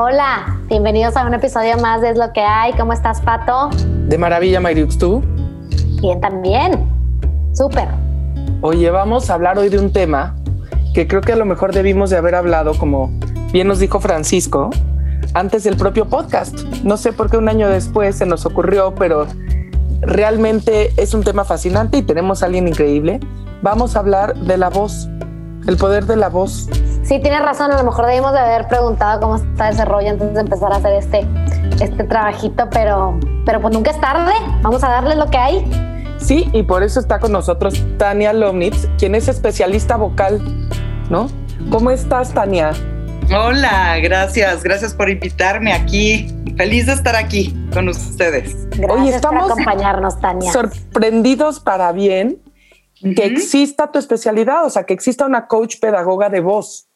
Hola, bienvenidos a un episodio más de Es lo que hay. ¿Cómo estás, Pato? De maravilla, Mayriux, ¿tú? Bien, también. Súper. Oye, vamos a hablar hoy de un tema que creo que a lo mejor debimos de haber hablado, como bien nos dijo Francisco, antes del propio podcast. No sé por qué un año después se nos ocurrió, pero realmente es un tema fascinante y tenemos a alguien increíble. Vamos a hablar de la voz, el poder de la voz. Sí, tienes razón. A lo mejor debimos de haber preguntado cómo está ese rollo antes de empezar a hacer este, este trabajito, pero, pero pues nunca es tarde. Vamos a darle lo que hay. Sí, y por eso está con nosotros Tania Lomnitz, quien es especialista vocal, ¿no? ¿Cómo estás, Tania? Hola, gracias, gracias por invitarme aquí. Feliz de estar aquí con ustedes. Gracias estamos por acompañarnos, Tania. Sorprendidos para bien que exista tu especialidad, o sea, que exista una coach pedagoga de voz.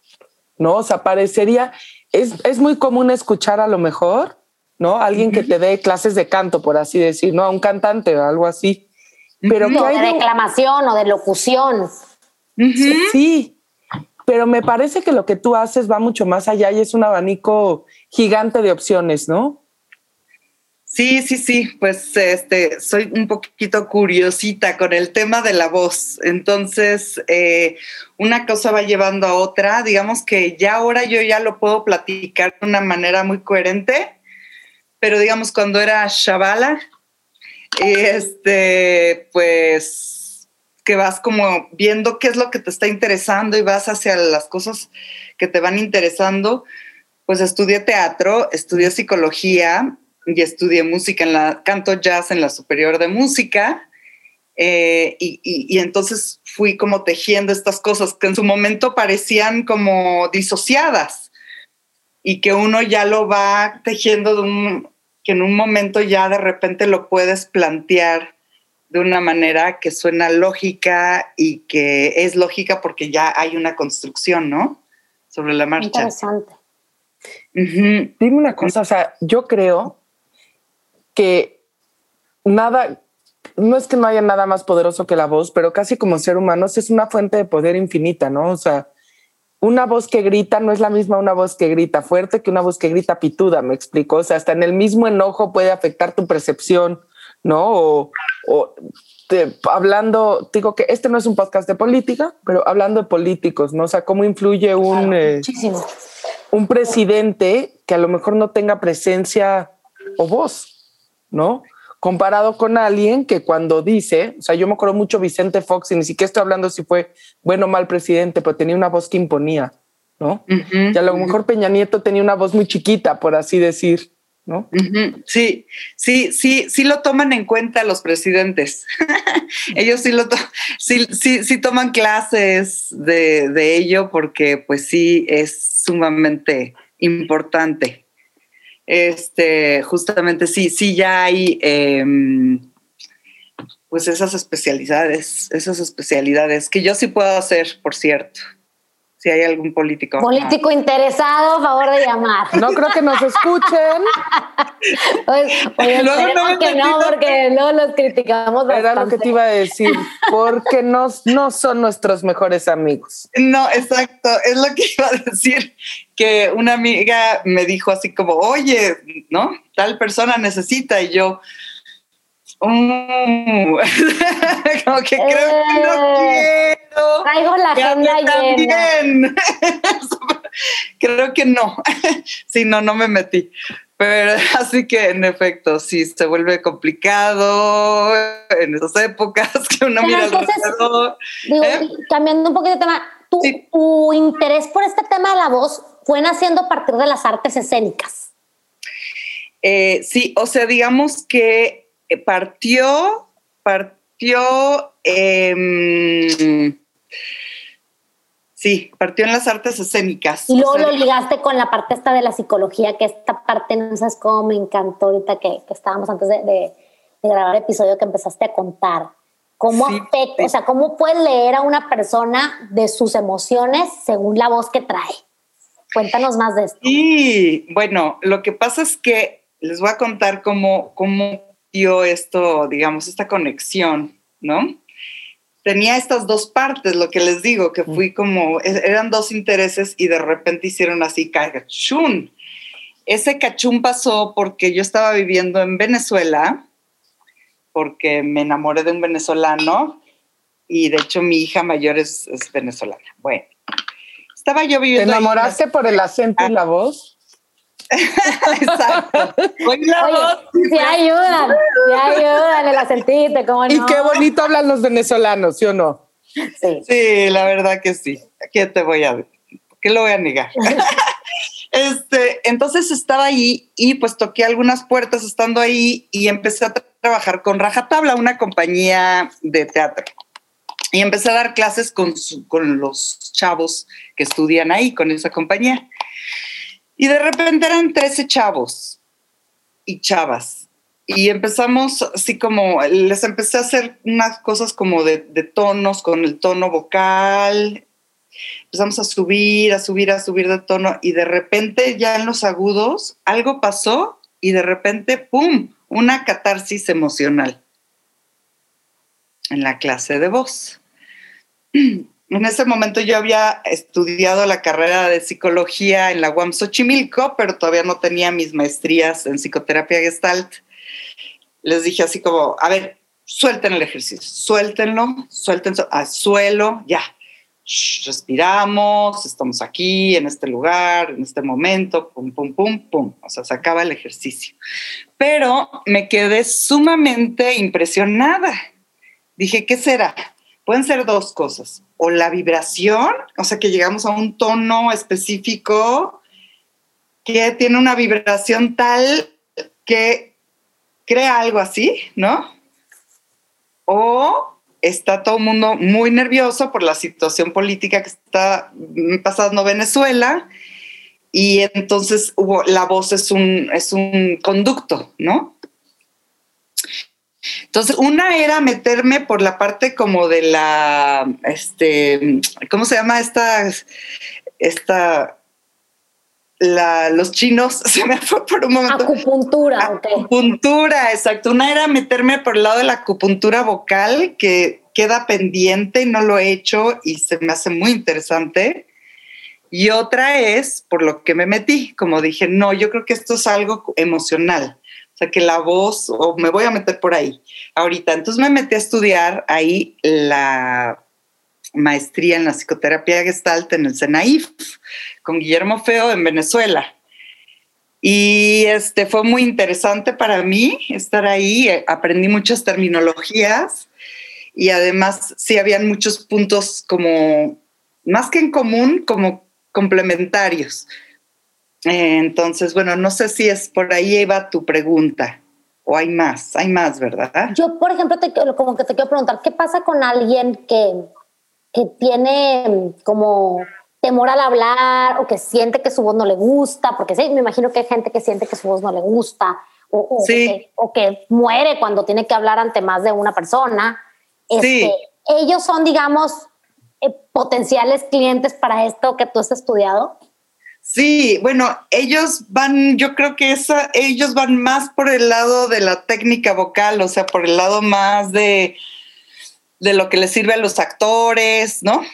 ¿No? O sea, parecería, es, es muy común escuchar a lo mejor, ¿no? Alguien que te dé clases de canto, por así decir, ¿no? A un cantante o algo así. Pero de reclamación o de locución. Sí, pero me parece que lo que tú haces va mucho más allá y es un abanico gigante de opciones, ¿no? Sí, sí, sí, pues este, soy un poquito curiosita con el tema de la voz. Entonces, eh, una cosa va llevando a otra. Digamos que ya ahora yo ya lo puedo platicar de una manera muy coherente, pero digamos cuando era chavala, este, pues que vas como viendo qué es lo que te está interesando y vas hacia las cosas que te van interesando. Pues estudié teatro, estudié psicología y estudié música en la, canto jazz en la superior de música. Eh, y, entonces fui como tejiendo estas cosas que en su momento parecían como disociadas y que uno ya lo va tejiendo de un, que en un momento ya de repente lo puedes plantear de una manera que suena lógica y que es lógica porque ya hay una construcción, ¿no? Sobre la marcha. Interesante. Dime una cosa, o sea, yo creo que nada, no es que no haya nada más poderoso que la voz, pero casi como ser humanos es una fuente de poder infinita, ¿no? O sea, una voz que grita no es la misma una voz que grita fuerte que una voz que grita pituda, me explico. O sea, hasta en el mismo enojo puede afectar tu percepción, ¿no? O, hablando, digo que este no es un podcast de política, pero hablando de políticos, ¿no? O sea, cómo influye un, eh, un presidente que a lo mejor no tenga presencia o voz, ¿no? Comparado con alguien que cuando dice, o sea, yo me acuerdo mucho Vicente Fox y ni siquiera estoy hablando si fue bueno o mal presidente, pero tenía una voz que imponía, ¿no? y a lo mejor Peña Nieto tenía una voz muy chiquita, por así decir, ¿no? Sí, sí, sí, sí lo toman en cuenta los presidentes. Ellos sí lo sí, sí, sí toman clases de, de ello porque pues sí es sumamente importante este, justamente sí, sí ya hay em, pues esas especialidades, esas especialidades que yo sí puedo hacer, por cierto. Si hay algún político. Político interesado, favor de llamar. No creo que nos escuchen. pues, no que no, porque no los criticamos bastante. Era lo que te iba a decir, porque no, no son nuestros mejores amigos. No, exacto, es lo que iba a decir que una amiga me dijo así como, oye, ¿no? Tal persona necesita y yo, mm". como que creo que no eh, quiero. Traigo la agenda llena. creo que no. sí, no, no me metí. Pero así que en efecto, sí, se vuelve complicado en esas épocas que uno mira alrededor. Digo, ¿eh? cambiando un poquito de tema, tu interés por este tema de la voz fue naciendo a partir de las artes escénicas. Eh, sí, o sea, digamos que partió, partió, em, sí, partió en las artes escénicas. Y luego lo ligaste con la parte esta de la psicología, que esta parte, no sabes cómo me encantó ahorita que, estábamos antes de, grabar el episodio que empezaste a contar. ¿Cómo afecta, o sea, cómo puedes leer a una persona de sus emociones según la voz que trae? Cuéntanos más de esto. Sí, bueno, lo que pasa es que les voy a contar cómo, cómo dio esto, digamos, esta conexión, ¿no? Tenía estas dos partes, lo que les digo, que fui como, e-, eran dos intereses y de repente hicieron así, ¡chun! ese cachún pasó porque yo estaba viviendo en Venezuela, porque me enamoré de un venezolano y de hecho mi hija mayor es, venezolana. Bueno, estaba yo viviendo. ¿Te enamoraste por el acento y la voz? Exacto. la voz. Sí ayudan, sí ayudan el acentito, ¿cómo no? Y qué bonito hablan los venezolanos, ¿sí o no? Sí. Sí, la verdad que sí. ¿Qué te voy a ¿Qué lo voy a negar? este, entonces estaba ahí y pues toqué algunas puertas estando ahí y empecé a trabajar con Rajatabla, una compañía de teatro. Y empecé a dar clases con, con los chavos que estudian ahí, con esa compañía. Y de repente eran 13 chavos y chavas. Y empezamos así como, les empecé a hacer unas cosas como de, tonos, con el tono vocal. Empezamos a subir, a subir, a subir de tono. Y de repente ya en los agudos algo pasó y de repente, ¡pum!, una catarsis emocional en la clase de voz. En ese momento yo había estudiado la carrera de psicología en la UAM Xochimilco, pero todavía no tenía mis maestrías en psicoterapia gestalt. Les dije así como, a ver, suelten el ejercicio, suéltenlo, suéltenlo al suelo, ya. respiramos, estamos aquí, en este lugar, en este momento, pum, pum, pum, pum. O sea, se acaba el ejercicio. Pero me quedé sumamente impresionada. Dije, ¿qué será? Pueden ser dos cosas, o la vibración, o sea, que llegamos a un tono específico que tiene una vibración tal que crea algo así, ¿no? O está todo el mundo muy nervioso por la situación política que está pasando Venezuela y entonces hubo, la voz es un, es un conducto, ¿no? Entonces, una era meterme por la parte como de la, este, ¿cómo se llama esta, esta, la, los chinos, se me fue por un momento. Acupuntura. Acupuntura, exacto. Una era meterme por el lado de la acupuntura vocal, que queda pendiente y no lo he hecho y se me hace muy interesante. Y otra es por lo que me metí, como dije, no, yo creo que esto es algo emocional que la voz, o me voy a meter por ahí ahorita. Entonces me metí a estudiar ahí la maestría en la psicoterapia gestalt en el CENAIF con Guillermo Feo en Venezuela. Y este fue muy interesante para mí estar ahí, aprendí muchas terminologías y además sí habían muchos puntos como, más que en común, como complementarios. Entonces, bueno, no sé si es por ahí iba tu pregunta o hay más, hay más, ¿verdad? Yo, por ejemplo, te, como que te quiero preguntar, ¿qué pasa con alguien que, que tiene como temor al hablar o que siente que su voz no le gusta? Porque sí, me imagino que hay gente que siente que su voz no le gusta o, que, muere cuando tiene que hablar ante más de una persona. Este, ellos son, digamos, eh, potenciales clientes para esto que tú has estudiado. Sí, bueno, ellos van, yo creo que esa, ellos van más por el lado de la técnica vocal, o sea, por el lado más de, de lo que les sirve a los actores, ¿no?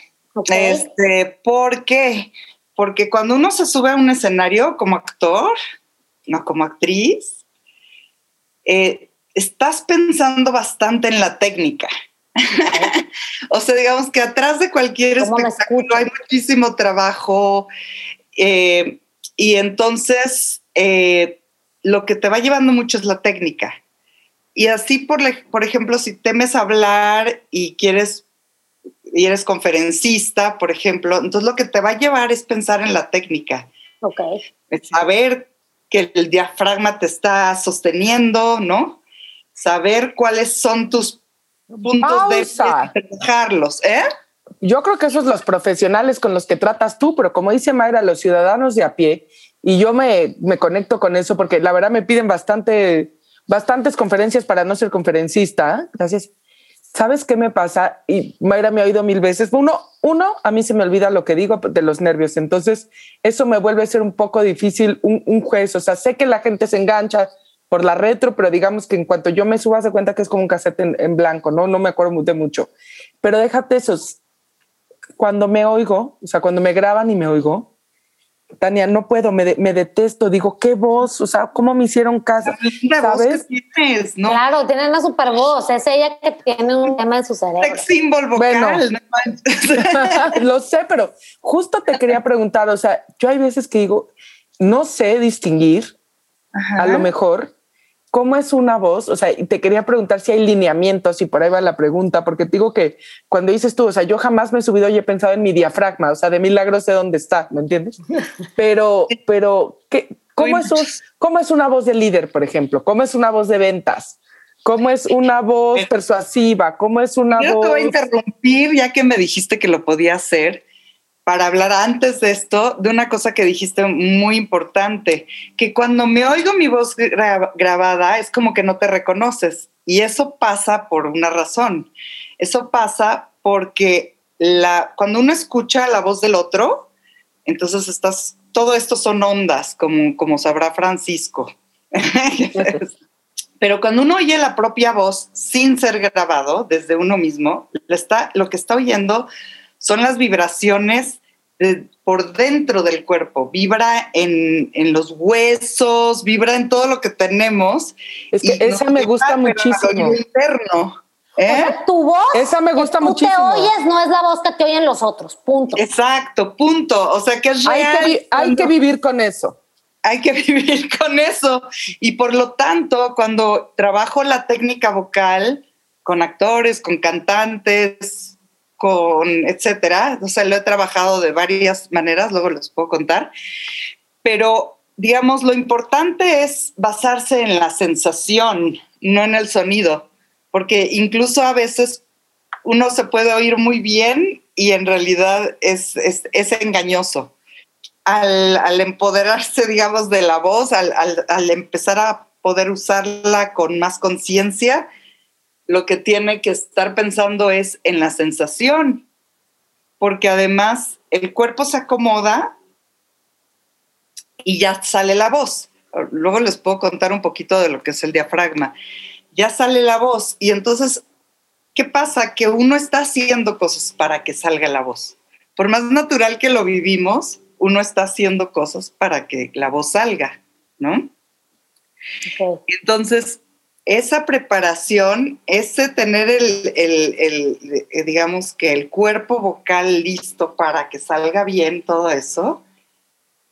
Este, ¿Por qué? Porque cuando uno se sube a un escenario como actor, no como actriz, eh, estás pensando bastante en la técnica. o sea, digamos que atrás de cualquier espectáculo hay muchísimo trabajo, eh, y entonces, eh, lo que te va llevando mucho es la técnica. Y así, por, por ejemplo, si temes hablar y quieres y eres conferencista, por ejemplo, entonces lo que te va a llevar es pensar en la técnica. Ok. saber que el diafragma te está sosteniendo, ¿no? Saber cuáles son tus puntos de trabajarlos, ¿eh? Yo creo que esos los profesionales con los que tratas tú, pero como dice Mayra, los ciudadanos de a pie, y yo me, me conecto con eso porque la verdad me piden bastante, bastantes conferencias para no ser conferencista. Gracias. ¿Sabes qué me pasa? Y Mayra me ha oído mil veces. Uno, uno, a mí se me olvida lo que digo de los nervios. Entonces, eso me vuelve a ser un poco difícil un, un juez. O sea, sé que la gente se engancha por la retro, pero digamos que en cuanto yo me suba, se cuenta que es como un cassette en, en blanco, ¿no? No me acuerdo de mucho. Pero déjate esos cuando me oigo, o sea, cuando me graban y me oigo, Tania, no puedo, me, detesto. Digo, ¿qué voz? O sea, ¿cómo me hicieron caso? ¿Sabes? tienes, ¿no? Claro, tiene una super voz. Es ella que tiene un tema en su cerebro. Sex symbol vocal. lo sé, pero justo te quería preguntar, o sea, yo hay veces que digo, no sé distinguir, a lo mejor, ¿Cómo es una voz? O sea, te quería preguntar si hay lineamientos y por ahí va la pregunta, porque te digo que cuando dices tú, o sea, yo jamás me he subido y he pensado en mi diafragma, o sea, de milagro sé dónde está, ¿me entiendes? Pero, pero, ¿qué, cómo, es ¿cómo es una voz de líder, por ejemplo? ¿Cómo es una voz de ventas? ¿Cómo es una voz persuasiva? ¿Cómo es una yo voz? te voy a interrumpir ya que me dijiste que lo podía hacer para hablar antes de esto de una cosa que dijiste muy importante, que cuando me oigo mi voz grabada es como que no te reconoces. Y eso pasa por una razón. Eso pasa porque la, cuando uno escucha la voz del otro, entonces estás, todo esto son ondas, como, como sabrá Francisco. Pero cuando uno oye la propia voz sin ser grabado desde uno mismo, está, lo que está oyendo son las vibraciones por dentro del cuerpo, vibra en, los huesos, vibra en todo lo que tenemos. Es que esa me gusta muchísimo. Interno. ¿eh? tu voz, esa me gusta muchísimo. te oyes no es la voz que te oyen los otros, punto. Exacto, punto. O sea que es real. Hay que, hay que vivir con eso. Hay que vivir con eso. Y por lo tanto, cuando trabajo la técnica vocal con actores, con cantantes, con etcétera. O sea, lo he trabajado de varias maneras, luego les puedo contar. Pero, digamos, lo importante es basarse en la sensación, no en el sonido, porque incluso a veces uno se puede oír muy bien y en realidad es, es, engañoso. Al, empoderarse, digamos, de la voz, al, al empezar a poder usarla con más conciencia, lo que tiene que estar pensando es en la sensación, porque además el cuerpo se acomoda y ya sale la voz. Luego les puedo contar un poquito de lo que es el diafragma. Ya sale la voz y entonces, ¿qué pasa? Que uno está haciendo cosas para que salga la voz. Por más natural que lo vivimos, uno está haciendo cosas para que la voz salga, ¿no? Entonces, esa preparación, ese tener el, eh, digamos que el cuerpo vocal listo para que salga bien todo eso,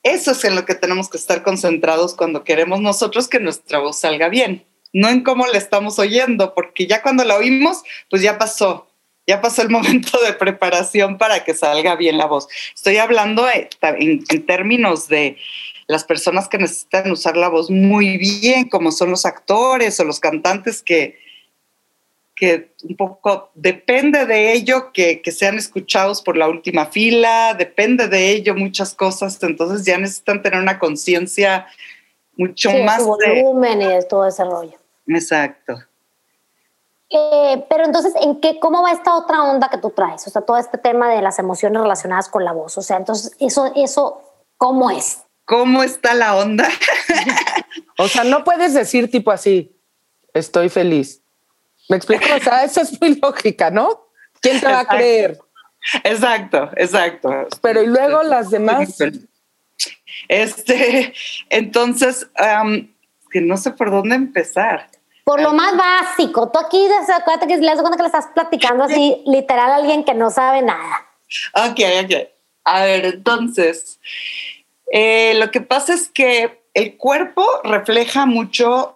eso es en lo que tenemos que estar concentrados cuando queremos nosotros que nuestra voz salga bien, no en cómo la estamos oyendo, porque ya cuando la oímos, pues ya pasó, ya pasó el momento de preparación para que salga bien la voz. Estoy hablando eh, en términos de las personas que necesitan usar la voz muy bien, como son los actores o los cantantes que, que un poco depende de ello que, sean escuchados por la última fila, depende de ello muchas cosas, entonces ya necesitan tener una conciencia mucho más... Su volumen y todo ese rollo. Exacto. Eh, pero entonces, ¿en qué, ¿cómo va esta otra onda que tú traes? O sea, todo este tema de las emociones relacionadas con la voz. O sea, entonces, eso, eso ¿cómo es? ¿Cómo está la onda? o sea, no puedes decir tipo así, estoy feliz. ¿Me explico? O sea, eso es muy lógica, ¿no? ¿Quién te va a creer? Exacto, exacto. Pero y luego las demás. Este, entonces, que no sé por dónde empezar. Por lo más básico, tú aquí acuérdate que le das cuenta que le estás platicando así, literal, a alguien que no sabe nada. Ok, ok. A ver, entonces, eh, lo que pasa es que el cuerpo refleja mucho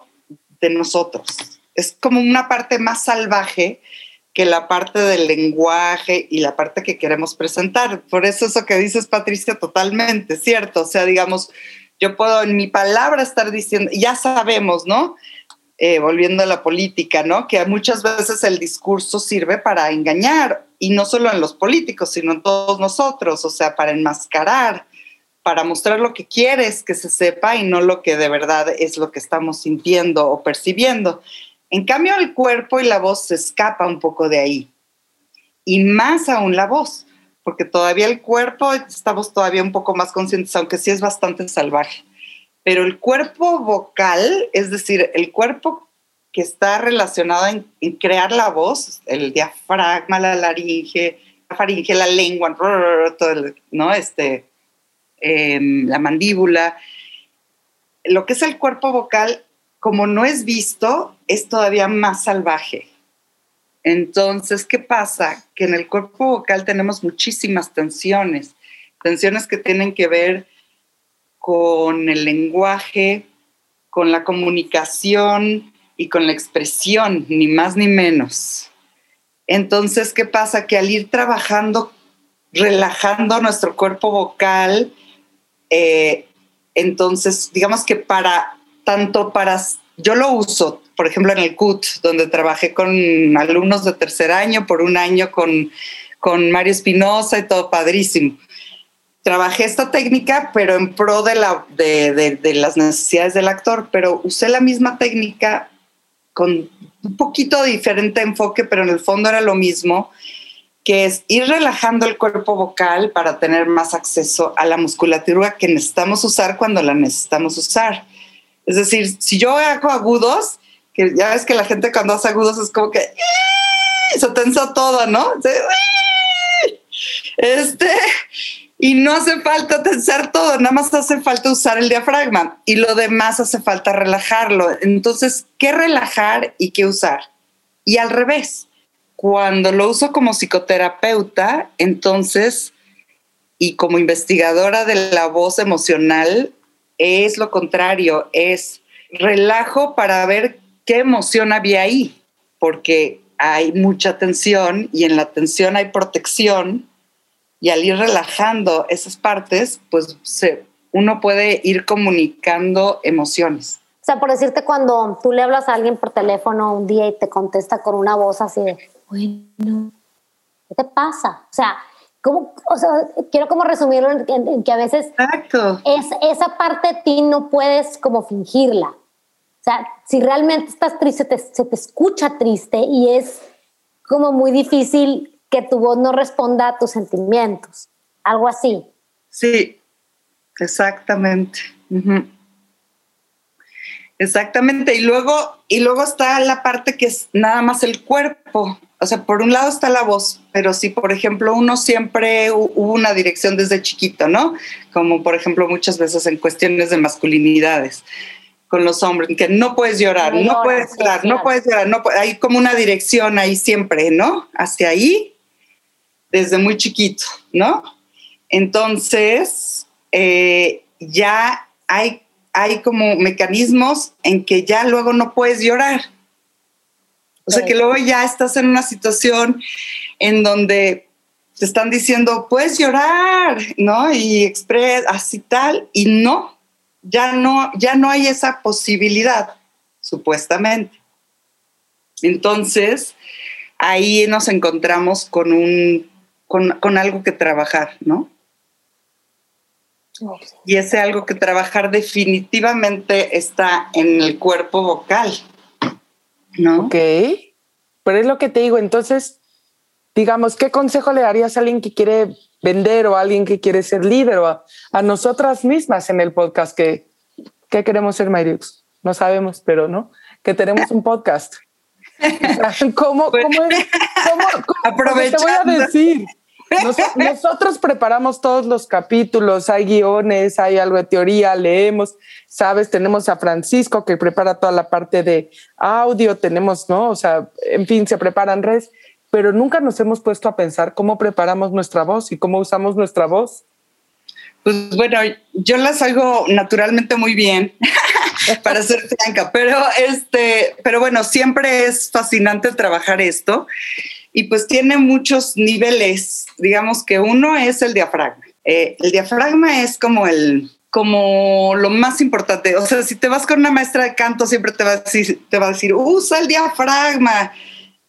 de nosotros. Es como una parte más salvaje que la parte del lenguaje y la parte que queremos presentar. Por eso eso que dices, Patricia, totalmente cierto. O sea, digamos, yo puedo en mi palabra estar diciendo, ya sabemos, ¿no? Eh, volviendo a la política, ¿no? Que muchas veces el discurso sirve para engañar, y no solo en los políticos, sino en todos nosotros, o sea, para enmascarar para mostrar lo que quieres que se sepa y no lo que de verdad es lo que estamos sintiendo o percibiendo. En cambio, el cuerpo y la voz se escapa un poco de ahí. Y más aún la voz, porque todavía el cuerpo estamos todavía un poco más conscientes, aunque sí es bastante salvaje. Pero el cuerpo vocal, es decir, el cuerpo que está relacionado en, crear la voz, el diafragma, la laringe, la faringe, la lengua, todo ¿no? Este, em, la mandíbula. Lo que es el cuerpo vocal, como no es visto, es todavía más salvaje. Entonces, ¿qué pasa? Que en el cuerpo vocal tenemos muchísimas tensiones, tensiones que tienen que ver con el lenguaje, con la comunicación y con la expresión, ni más ni menos. Entonces, ¿qué pasa? Que al ir trabajando, relajando nuestro cuerpo vocal, eh, entonces, digamos que para, tanto para, yo lo uso por ejemplo, en el CUT, donde trabajé con alumnos de tercer año, por un año con, con Mario Espinosa y todo padrísimo. Trabajé esta técnica, pero en pro de, la, de, de, las necesidades del actor, pero usé la misma técnica con un poquito diferente enfoque, pero en el fondo era lo mismo, que es ir relajando el cuerpo vocal para tener más acceso a la musculatura que necesitamos usar cuando la necesitamos usar. Es decir, si yo hago agudos, que ya ves que la gente cuando hace agudos es como que se tensa todo, ¿no? Este, y no hace falta tensar todo, nada más hace falta usar el diafragma y lo demás hace falta relajarlo. Entonces, ¿qué relajar y qué usar? Y al revés, cuando lo uso como psicoterapeuta, entonces, y como investigadora de la voz emocional, es lo contrario, es relajo para ver qué emoción había ahí, porque hay mucha tensión y en la tensión hay protección y al ir relajando esas partes, pues uno puede ir comunicando emociones. O sea, por decirte, cuando tú le hablas a alguien por teléfono un día y te contesta con una voz así de, bueno, ¿qué te pasa? O sea, ¿cómo, o sea quiero como resumirlo en, que a veces Es, esa parte de ti no puedes como fingirla. O sea, si realmente estás triste, se te escucha triste y es como muy difícil que tu voz no responda a tus sentimientos. Algo así. Sí, exactamente. Exactamente. Y luego, y luego está la parte que es nada más el cuerpo. O sea, por un lado está la voz, pero si, por ejemplo, uno siempre hubo una dirección desde chiquito, ¿no? Como, por ejemplo, muchas veces en cuestiones de masculinidades con los hombres, que no puedes llorar, no, puedes llorar, no puedes llorar, no hay como una dirección ahí siempre, ¿no? Hacia ahí, desde muy chiquito, ¿no? Entonces, eh, ya hay, hay como mecanismos en que ya luego no puedes llorar. O sea, que luego ya estás en una situación en donde te están diciendo, puedes llorar, ¿no? Y expres, así tal, y no, ya no, ya no hay esa posibilidad, supuestamente. Entonces, ahí nos encontramos con, un, con, algo que trabajar, ¿no? Y ese algo que trabajar definitivamente está en el cuerpo vocal, ¿no? Ok, pero es lo que te digo, entonces, digamos, ¿qué consejo le darías a alguien que quiere vender o a alguien que quiere ser líder o a, nosotras mismas en el podcast que, que queremos ser Mariux. No sabemos, pero no, que tenemos un podcast. ¿Cómo, cómo, cómo, Te voy a decir. Nosotros preparamos todos los capítulos, hay guiones, hay algo de teoría, leemos, sabes, tenemos a Francisco que prepara toda la parte de audio, tenemos, ¿no? O sea, en fin, se preparan redes pero nunca nos hemos puesto a pensar cómo preparamos nuestra voz y cómo usamos nuestra voz. Pues bueno, yo las hago naturalmente muy bien, para ser franca, pero este, pero bueno, siempre es fascinante trabajar esto y pues tiene muchos niveles. Digamos que uno es el diafragma. Eh, el diafragma es como el como lo más importante. O sea, si te vas con una maestra de canto, siempre te va a decir, te va a decir, usa el diafragma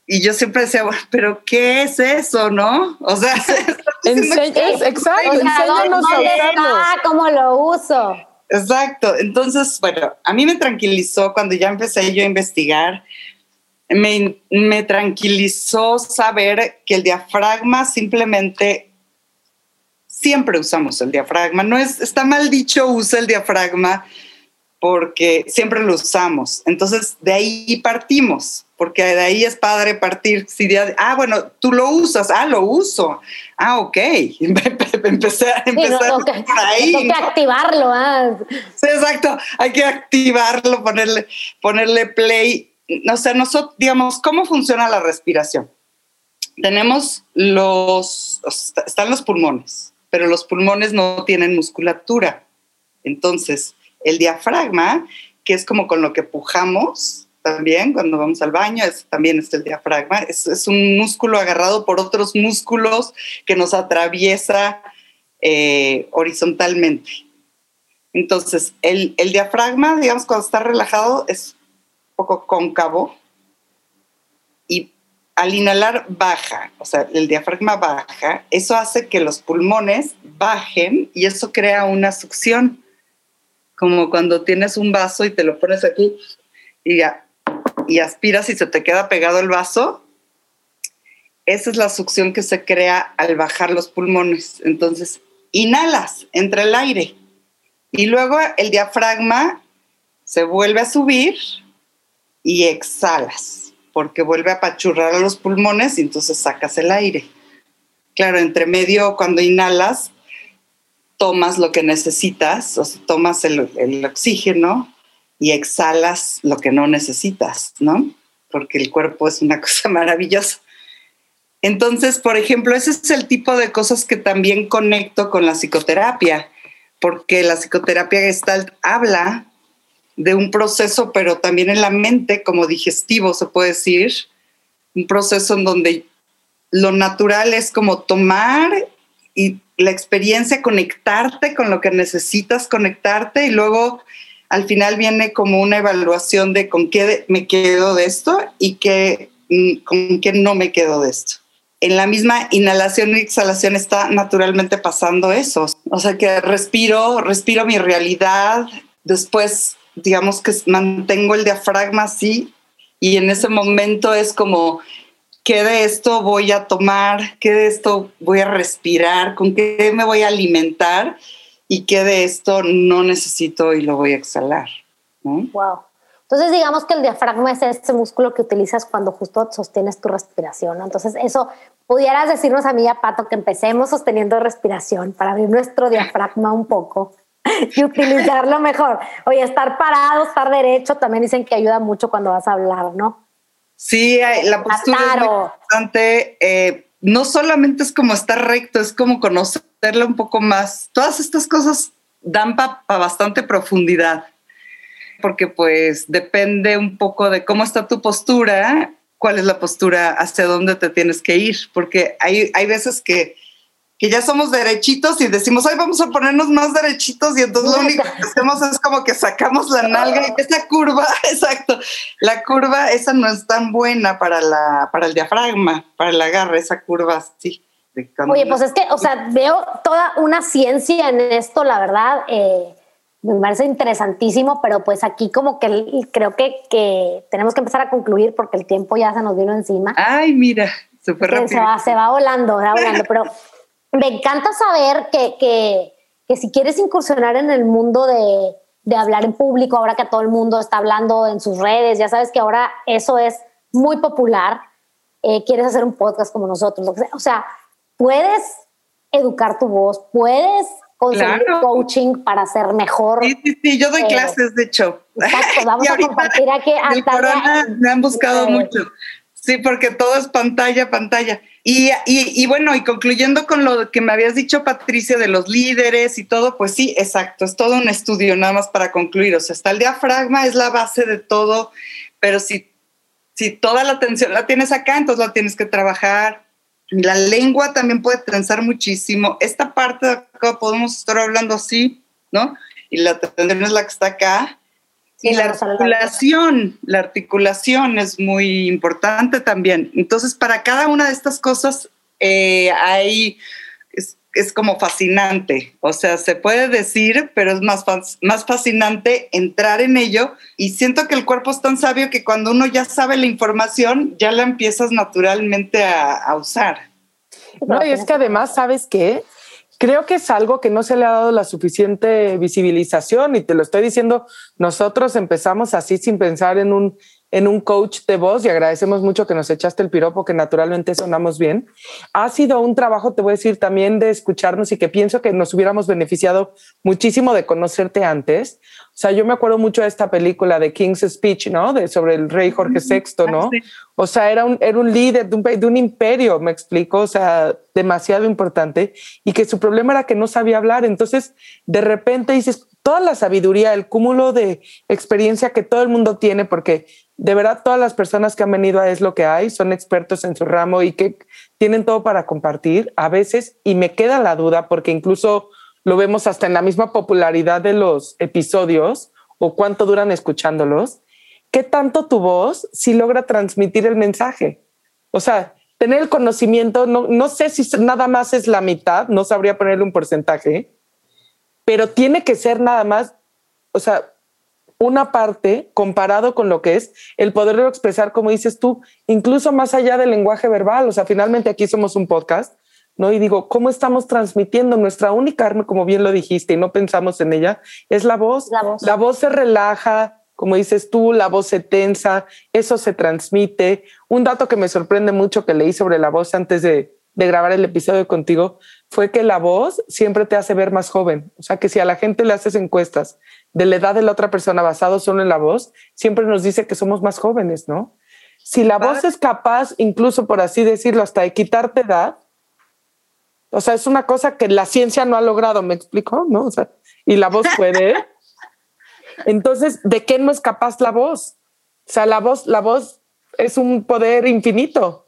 y yo siempre decía, pero ¿qué es eso, no? O sea, Enseñas, exacto, enséñanos a ¿Cómo lo uso? Exacto. Entonces, bueno, a mí me tranquilizó cuando ya empecé yo a investigar, me, me tranquilizó saber que el diafragma simplemente siempre usamos el diafragma. No es, está mal dicho usa el diafragma, porque siempre lo usamos. Entonces, de ahí partimos, porque de ahí es padre partir. Si ah, bueno, tú lo usas, ah, lo uso. Ah, ok. empecé a empezar por ahí. Hay que activarlo. Ah. Sí, exacto. Hay que activarlo, ponerle, ponerle play. O sea, nosotros, digamos, ¿cómo funciona la respiración? Tenemos los, están los pulmones, pero los pulmones no tienen musculatura. Entonces, el diafragma, que es como con lo que pujamos también cuando vamos al baño, es, también es el diafragma, es, un músculo agarrado por otros músculos que nos atraviesa eh, horizontalmente. Entonces, el, el, diafragma, digamos, cuando está relajado, es poco cóncavo y al inhalar baja, o sea, el diafragma baja, eso hace que los pulmones bajen y eso crea una succión como cuando tienes un vaso y te lo pones aquí y, ya, y aspiras y se te queda pegado el vaso. Esa es la succión que se crea al bajar los pulmones. Entonces, inhalas entre el aire y luego el diafragma se vuelve a subir y exhalas, porque vuelve a apachurrar a los pulmones y entonces sacas el aire. Claro, entre medio, cuando inhalas, tomas lo que necesitas, o sea, tomas el, el, oxígeno y exhalas lo que no necesitas, ¿no? Porque el cuerpo es una cosa maravillosa. Entonces, por ejemplo, ese es el tipo de cosas que también conecto con la psicoterapia, porque la psicoterapia gestalt habla de un proceso, pero también en la mente, como digestivo se puede decir, un proceso en donde lo natural es como tomar y la experiencia, conectarte con lo que necesitas conectarte y luego al final viene como una evaluación de con qué me quedo de esto y qué, mm, con qué no me quedo de esto. En la misma inhalación y exhalación está naturalmente pasando eso. O sea que respiro, respiro mi realidad, después digamos que mantengo el diafragma así y en ese momento es como qué de esto voy a tomar, qué de esto voy a respirar, con qué me voy a alimentar y qué de esto no necesito y lo voy a exhalar. Wow. Entonces digamos que el diafragma es ese músculo que utilizas cuando justo sostienes tu respiración. Entonces eso, pudieras decirnos a mí a Pato que empecemos sosteniendo respiración para abrir nuestro diafragma un poco y utilizarlo mejor. Oye, estar parado, estar derecho, también dicen que ayuda mucho cuando vas a hablar, ¿no? Sí, la postura es muy importante. Eh, no solamente es como estar recto, es como conocerla un poco más. Todas estas cosas dan para bastante profundidad, porque pues depende un poco de cómo está tu postura, cuál es la postura, hacia dónde te tienes que ir, porque hay, hay veces que que ya somos derechitos y decimos, ay, vamos a ponernos más derechitos y entonces lo único que hacemos es como que sacamos la nalga y esa curva, exacto, la curva esa no es tan buena para, la, para el diafragma, para el agarre, esa curva así. Oye, pues es que, o sea, veo toda una ciencia en esto, la verdad, eh, me parece interesantísimo, pero pues aquí como que creo que, que tenemos que empezar a concluir porque el tiempo ya se nos vino encima. Ay, mira, súper rápido. Se va, se va volando, se va volando, pero me encanta saber que, que, que, si quieres incursionar en el mundo de, de, hablar en público, ahora que todo el mundo está hablando en sus redes, ya sabes que ahora eso es muy popular, eh, quieres hacer un podcast como nosotros, o sea, puedes educar tu voz, puedes conseguir coaching para ser mejor. Sí, sí, sí, yo doy eh, clases, de hecho. Exacto, vamos a compartir aquí. me han buscado mucho. Sí, porque todo es pantalla, pantalla. Y, y, bueno, y concluyendo con lo que me habías dicho, Patricia, de los líderes y todo, pues sí, exacto, es todo un estudio, nada más para concluir. O sea, está el diafragma, es la base de todo, pero si, si toda la atención la tienes acá, entonces la tienes que trabajar. La lengua también puede tensar muchísimo. Esta parte de acá podemos estar hablando así, ¿no? Y la atención es la que está acá y la articulación, la articulación es muy importante también. Entonces, para cada una de estas cosas eh, hay, es, como fascinante. O sea, se puede decir, pero es más, más fascinante entrar en ello. Y siento que el cuerpo es tan sabio que cuando uno ya sabe la información, ya la empiezas naturalmente a, usar. No, y es que además, ¿sabes qué? Creo que es algo que no se le ha dado la suficiente visibilización y te lo estoy diciendo, nosotros empezamos así sin pensar en un en un coach de voz y agradecemos mucho que nos echaste el piropo, que naturalmente sonamos bien. Ha sido un trabajo, te voy a decir, también de escucharnos y que pienso que nos hubiéramos beneficiado muchísimo de conocerte antes. O sea, yo me acuerdo mucho de esta película de King's Speech, ¿no? De, sobre el rey Jorge VI, ¿no? O sea, era un, era un líder de un, de un imperio, me explico, o sea, demasiado importante y que su problema era que no sabía hablar. Entonces, de repente dices, toda la sabiduría, el cúmulo de experiencia que todo el mundo tiene, porque de verdad todas las personas que han venido a Es lo que hay son expertos en su ramo y que tienen todo para compartir a veces y me queda la duda porque incluso lo vemos hasta en la misma popularidad de los episodios o cuánto duran escuchándolos, qué tanto tu voz si logra transmitir el mensaje. O sea, tener el conocimiento, no, no sé si nada más es la mitad, no sabría ponerle un porcentaje, pero tiene que ser nada más, o sea, una parte comparado con lo que es el poderlo expresar, como dices tú, incluso más allá del lenguaje verbal. O sea, finalmente aquí somos un podcast, ¿no? Y digo, ¿cómo estamos transmitiendo? Nuestra única arma, como bien lo dijiste, y no pensamos en ella, es la voz. La voz, la voz se relaja, como dices tú, la voz se tensa, eso se transmite. Un dato que me sorprende mucho que leí sobre la voz antes de, de grabar el episodio contigo fue que la voz siempre te hace ver más joven. O sea, que si a la gente le haces encuestas de la edad de la otra persona basado solo en la voz, siempre nos dice que somos más jóvenes, ¿no? Si la voz es capaz, incluso por así decirlo, hasta de quitarte edad, o sea, es una cosa que la ciencia no ha logrado, ¿me explico? ¿No? O sea, y la voz puede. Entonces, ¿de qué no es capaz la voz? O sea, la voz, la voz es un poder infinito.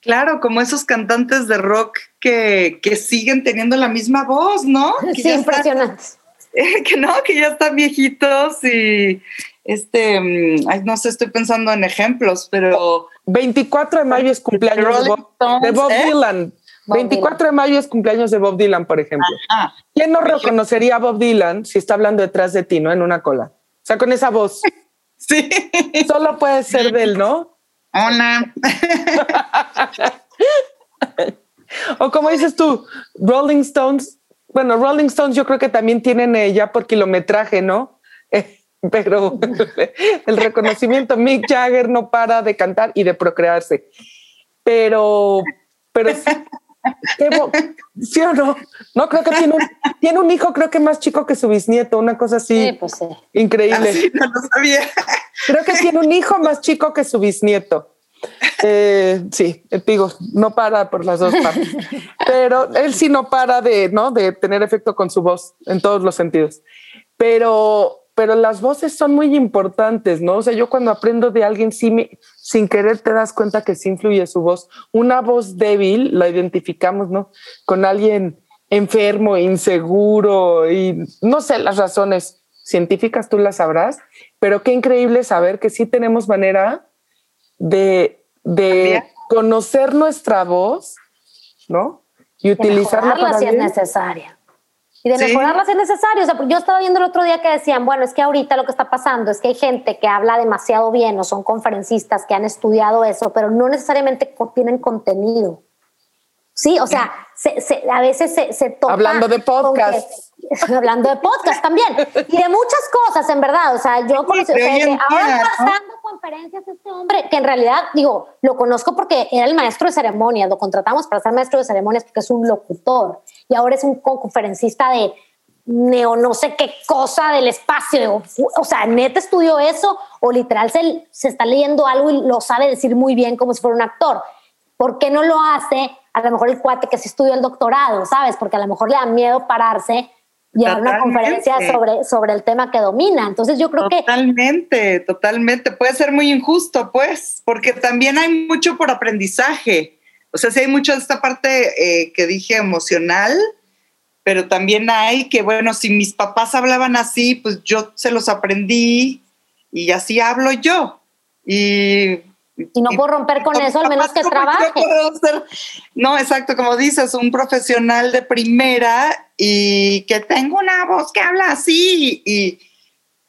Claro, como esos cantantes de rock que, que siguen teniendo la misma voz, ¿no? sí, impresionantes. que no, que ya están viejitos y este, mm, ay, no sé, estoy pensando en ejemplos, pero... 24 de mayo es cumpleaños de Bob, de Bob ¿eh? Dylan. 24 de mayo es cumpleaños de Bob Dylan, por ejemplo. ¿Quién no reconocería a Bob Dylan si está hablando detrás de ti, no? En una cola. O sea, con esa voz. sí. Solo puede ser de él, ¿no? Hola. o como dices tú, Rolling Stones bueno, Rolling Stones yo creo que también tienen eh, ya por kilometraje, ¿no? Eh, pero el reconocimiento, Mick Jagger no para de cantar y de procrearse. Pero, pero sí, o no? No, creo que tiene un, tiene un hijo, creo que más chico que su bisnieto, una cosa así. Sí, pues sí. Increíble. Así no lo sabía. Creo que tiene un hijo más chico que su bisnieto. Eh, sí, digo, no para por las dos partes, pero él sí no para de, ¿no? de tener efecto con su voz en todos los sentidos. Pero, pero las voces son muy importantes, ¿no? O sea, yo cuando aprendo de alguien, sí me, sin querer te das cuenta que sí influye su voz. Una voz débil la identificamos, ¿no? Con alguien enfermo, inseguro y no sé las razones científicas, tú las sabrás, pero qué increíble saber que sí tenemos manera de, de conocer nuestra voz, ¿no? Y utilizarla para si es necesaria. Y de mejorarla si es necesario. O sea, yo estaba viendo el otro día que decían, bueno, es que ahorita lo que está pasando es que hay gente que habla demasiado bien o son conferencistas que han estudiado eso, pero no necesariamente tienen contenido. Sí, o sea, a veces se, se Hablando de podcast. hablando de podcast también. Y de muchas cosas, en verdad. O sea, yo conocí, ahora está dando conferencias este hombre, que en realidad, digo, lo conozco porque era el maestro de ceremonias, lo contratamos para ser maestro de ceremonias porque es un locutor. Y ahora es un conferencista de neo no sé qué cosa del espacio. O sea, neta estudió eso o literal se, se está leyendo algo y lo sabe decir muy bien como si fuera un actor. ¿Por qué no lo hace? a lo mejor el cuate que sí estudió el doctorado, ¿sabes? Porque a lo mejor le da miedo pararse y dar una conferencia sobre, sobre el tema que domina. Entonces yo creo que... Totalmente, totalmente. Puede ser muy injusto, pues, porque también hay mucho por aprendizaje. O sea, sí hay mucho de esta parte eh, que dije emocional, pero también hay que, bueno, si mis papás hablaban así, pues yo se los aprendí y así hablo yo. Y y no puedo romper con eso, al menos que trabaje. No, exacto, como dices, un profesional de primera y que tengo una voz que habla así y,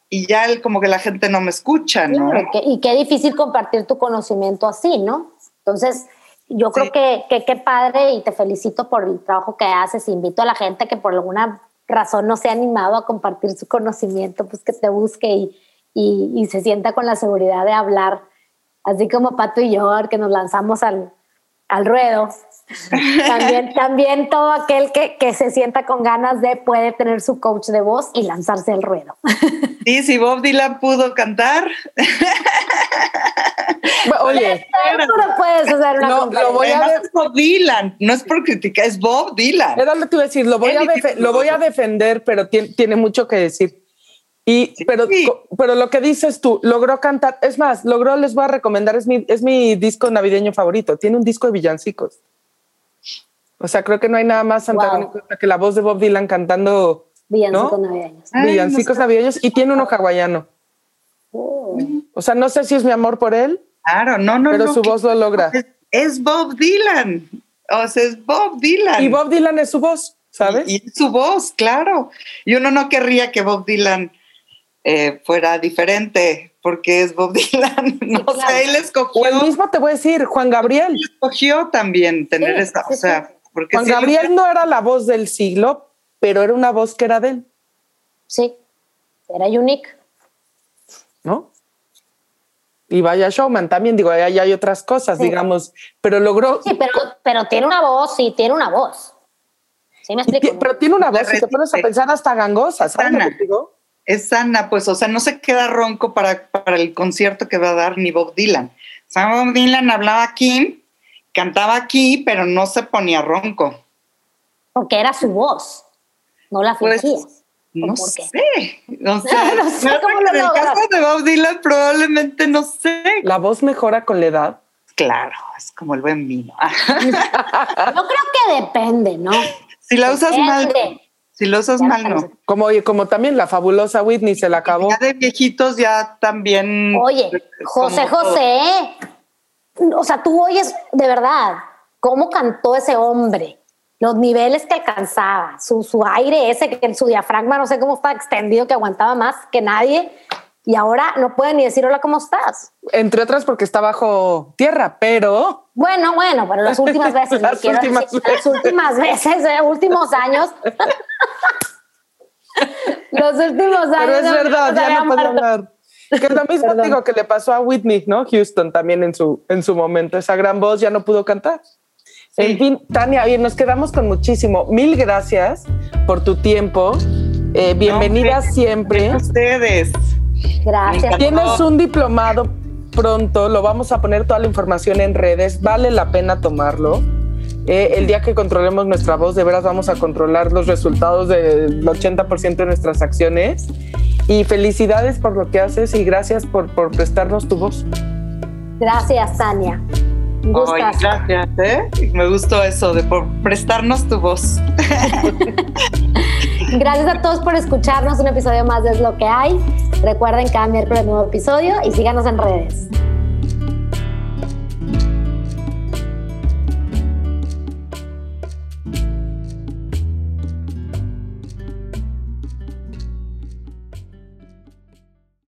y ya como que la gente no me escucha, ¿no? y qué difícil compartir tu conocimiento así, ¿no? Entonces, yo creo que qué padre y te felicito por el trabajo que haces. Invito a la gente que por alguna razón no se ha animado a compartir su conocimiento, pues que te busque y, y, se sienta con la seguridad de hablar, así como Pato y yo, que nos lanzamos al, al ruedo. También, también todo aquel que, que, se sienta con ganas de puede tener su coach de voz y lanzarse al ruedo. Sí, si Bob Dylan pudo cantar. Oye, no puedes hacer una no, lo voy a es Bob Dylan, no es por criticar, es Bob Dylan. Era lo que iba a decir, lo voy, a, lo voy a defender, pero tiene, tiene mucho que decir. Y, pero, pero lo que dices tú, logró cantar, es más, logró, les voy a recomendar, es mi, es mi disco navideño favorito, tiene un disco de villancicos. O sea, creo que no hay nada más antagónico que la voz de Bob Dylan cantando villancicos navideños. villancicos navideños y tiene uno hawaiano. Oh. O sea, no sé si es mi amor por él, Claro, no, no, Pero su voz lo logra. Es, Bob Dylan. O sea, es Bob Dylan. Y Bob Dylan es su voz, ¿sabes? Y, su voz, claro. Y uno no querría que Bob Dylan eh, fuera diferente, porque es Bob Dylan. No sé, él escogió. O el mismo te voy a decir, Juan Gabriel. Él escogió también tener esa. O sea, porque Juan Gabriel no era la voz del siglo, pero era una voz que era de él. Sí, era unique. ¿No? y vaya showman también, digo, ahí hay otras cosas, digamos, pero logró... Sí, pero, pero tiene una voz, sí, tiene una voz. Sí, me explico. Pero tiene una voz, si te pones a pensar hasta gangosa, ¿sabes lo que digo? Es sana, pues, o sea, no se queda ronco para, para el concierto que va a dar ni Bob Dylan. O sea, Bob Dylan hablaba aquí, cantaba aquí, pero no se ponía ronco. Porque era su voz, no la pues, fingía. No sé, no sé. en el caso de Bob Dylan probablemente no sé. ¿La voz mejora con la edad? Claro, es como el buen vino. Yo creo que depende, ¿no? Si la usas mal, si lo usas mal, no. Como, como también la fabulosa Whitney se la acabó. Ya de viejitos ya también. Oye, José José, o sea, tú oyes de verdad cómo cantó ese hombre los niveles que alcanzaba, su, su aire ese, que su diafragma no sé cómo está extendido, que aguantaba más que nadie, y ahora no puede ni decir hola, ¿cómo estás? Entre otras porque está bajo tierra, pero... Bueno, bueno, pero las últimas veces, las, últimas veces. las últimas veces, eh, últimos años. los últimos años. Pero es verdad, ya no puedo hablar. Que lo mismo digo que le pasó a Whitney, ¿no? Houston también en su, en su momento, esa gran voz ya no pudo cantar. En fin, Tania, bien, nos quedamos con muchísimo. Mil gracias por tu tiempo. Eh, bienvenida siempre. ustedes. Gracias. Tienes un diplomado pronto, lo vamos a poner toda la información en redes, vale la pena tomarlo. Eh, el día que controlemos nuestra voz, de veras vamos a controlar los resultados del 80% de nuestras acciones. Y felicidades por lo que haces y gracias por, por prestarnos tu voz. Gracias, Tania gracias, ¿eh? Me gustó eso de por prestarnos tu voz. Gracias a todos por escucharnos un episodio más de Es lo que hay. Recuerden cada miércoles nuevo episodio y síganos en redes.